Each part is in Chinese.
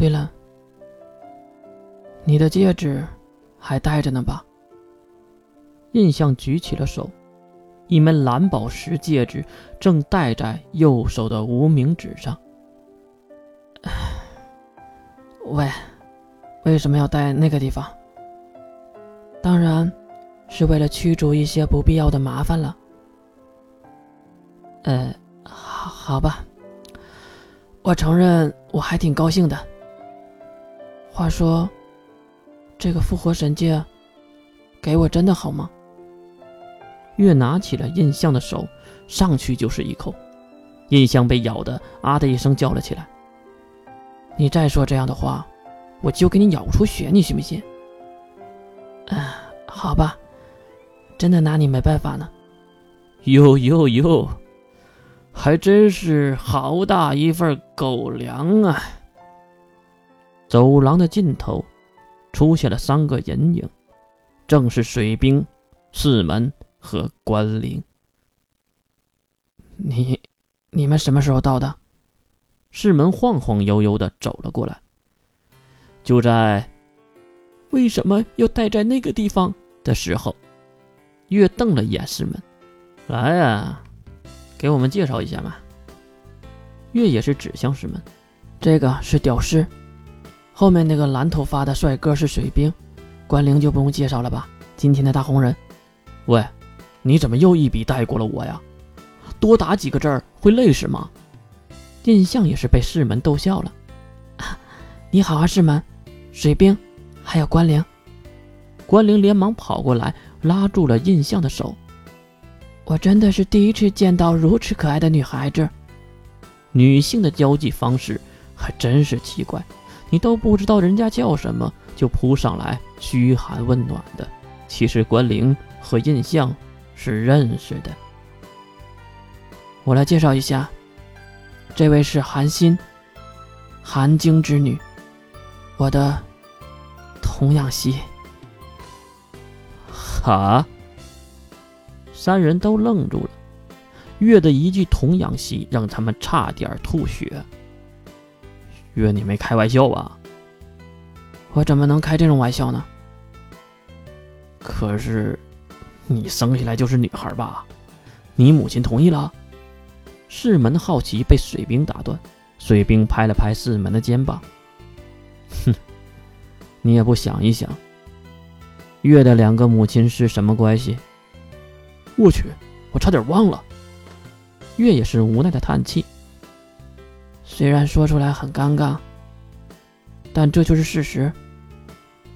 对了，你的戒指还戴着呢吧？印象举起了手，一枚蓝宝石戒指正戴在右手的无名指上。喂，为什么要戴那个地方？当然，是为了驱逐一些不必要的麻烦了。呃，好，好吧。我承认，我还挺高兴的。话说，这个复活神戒，给我真的好吗？月拿起了印象的手，上去就是一口，印象被咬的啊的一声叫了起来。你再说这样的话，我就给你咬出血，你信不信？啊，好吧，真的拿你没办法呢。哟哟哟，还真是好大一份狗粮啊！走廊的尽头，出现了三个人影，正是水兵、四门和关灵。你，你们什么时候到的？世门晃晃悠悠的走了过来，就在为什么要待在那个地方的时候，月瞪了一眼世门：“来呀，给我们介绍一下嘛。”月也是指向世门：“这个是屌丝，后面那个蓝头发的帅哥是水兵，关灵就不用介绍了吧？今天的大红人。喂，你怎么又一笔带过了我呀？多打几个字儿会累死吗？”印象也是被世门逗笑了。你好啊，世门，水兵，还有关灵。关灵连忙跑过来，拉住了印象的手。我真的是第一次见到如此可爱的女孩子。女性的交际方式还真是奇怪，你都不知道人家叫什么，就扑上来嘘寒问暖的。其实关灵和印象是认识的。我来介绍一下。这位是韩心，韩晶之女，我的童养媳。哈！三人都愣住了。月的一句“童养媳”让他们差点吐血。月，你没开玩笑吧？我怎么能开这种玩笑呢？可是，你生下来就是女孩吧？你母亲同意了？世门的好奇被水兵打断，水兵拍了拍世门的肩膀：“哼，你也不想一想，月的两个母亲是什么关系？”我去，我差点忘了。月也是无奈的叹气。虽然说出来很尴尬，但这就是事实。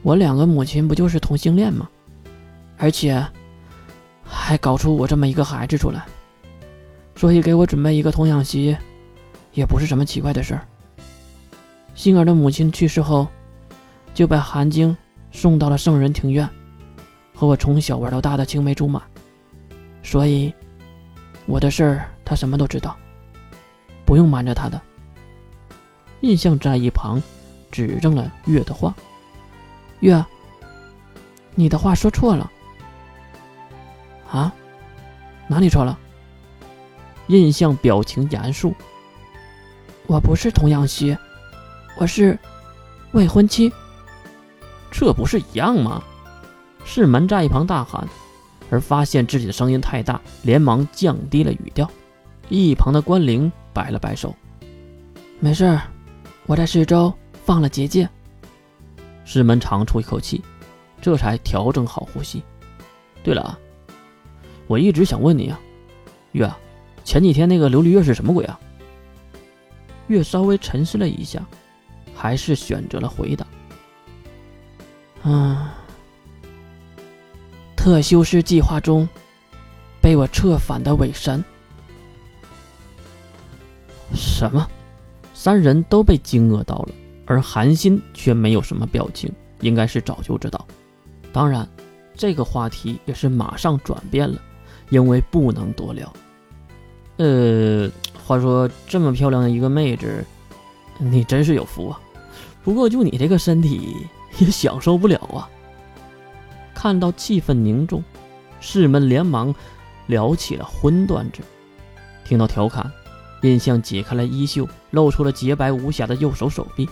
我两个母亲不就是同性恋吗？而且还搞出我这么一个孩子出来。所以给我准备一个童养媳，也不是什么奇怪的事儿。星儿的母亲去世后，就把韩晶送到了圣人庭院，和我从小玩到大的青梅竹马。所以，我的事儿他什么都知道，不用瞒着他的。印象在一旁指正了月的话：“月，你的话说错了。啊？哪里错了？”印象表情严肃：“我不是童养媳，我是未婚妻。这不是一样吗？”世门在一旁大喊，而发现自己的声音太大，连忙降低了语调。一旁的关灵摆了摆手：“没事儿，我在四周放了结界。”师门长出一口气，这才调整好呼吸。对了啊，我一直想问你啊，月。前几天那个琉璃月是什么鬼啊？月稍微沉思了一下，还是选择了回答：“嗯，特修斯计划中被我策反的伪神。”什么？三人都被惊愕到了，而韩信却没有什么表情，应该是早就知道。当然，这个话题也是马上转变了，因为不能多聊。呃，话说这么漂亮的一个妹子，你真是有福啊！不过就你这个身体也享受不了啊。看到气氛凝重，士们连忙聊起了荤段子。听到调侃，印象解开了衣袖，露出了洁白无瑕的右手手臂，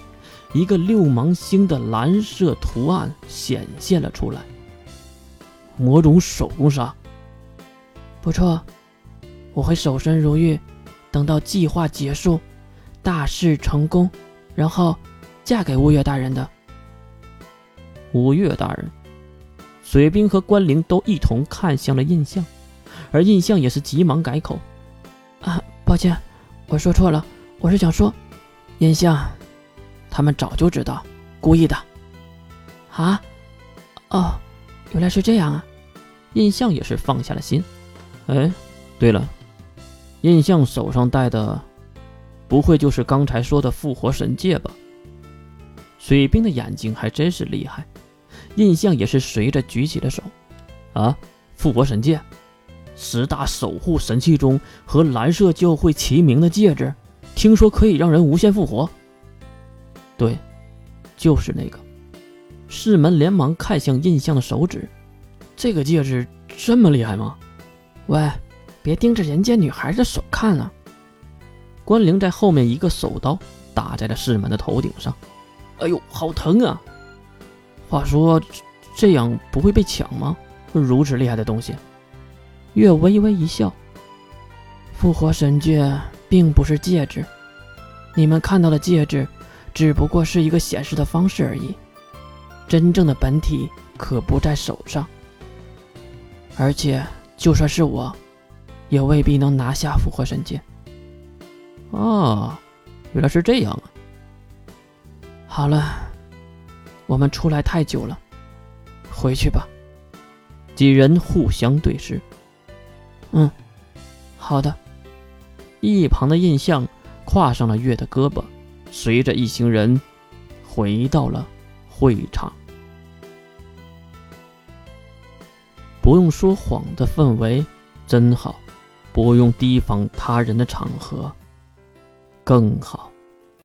一个六芒星的蓝色图案显现了出来。魔种手工杀，不错，我会守身如玉，等到计划结束，大事成功，然后嫁给吴越大人的。吴越大人，水兵和关灵都一同看向了印象，而印象也是急忙改口：“啊，抱歉，我说错了，我是想说，印象，他们早就知道，故意的。”啊，哦。原来是这样啊！印象也是放下了心。哎，对了，印象手上戴的，不会就是刚才说的复活神戒吧？水兵的眼睛还真是厉害。印象也是随着举起了手。啊，复活神戒，十大守护神器中和蓝色教会齐名的戒指，听说可以让人无限复活。对，就是那个。世门连忙看向印象的手指，这个戒指这么厉害吗？喂，别盯着人家女孩的手看啊！关灵在后面一个手刀打在了世门的头顶上，哎呦，好疼啊！话说，这样不会被抢吗？如此厉害的东西，月微微一笑，复活神戒并不是戒指，你们看到的戒指，只不过是一个显示的方式而已。真正的本体可不在手上，而且就算是我，也未必能拿下复活神剑。哦，原来是这样啊！好了，我们出来太久了，回去吧。几人互相对视。嗯，好的。一旁的印象跨上了月的胳膊，随着一行人回到了会场。不用说谎的氛围真好，不用提防他人的场合更好。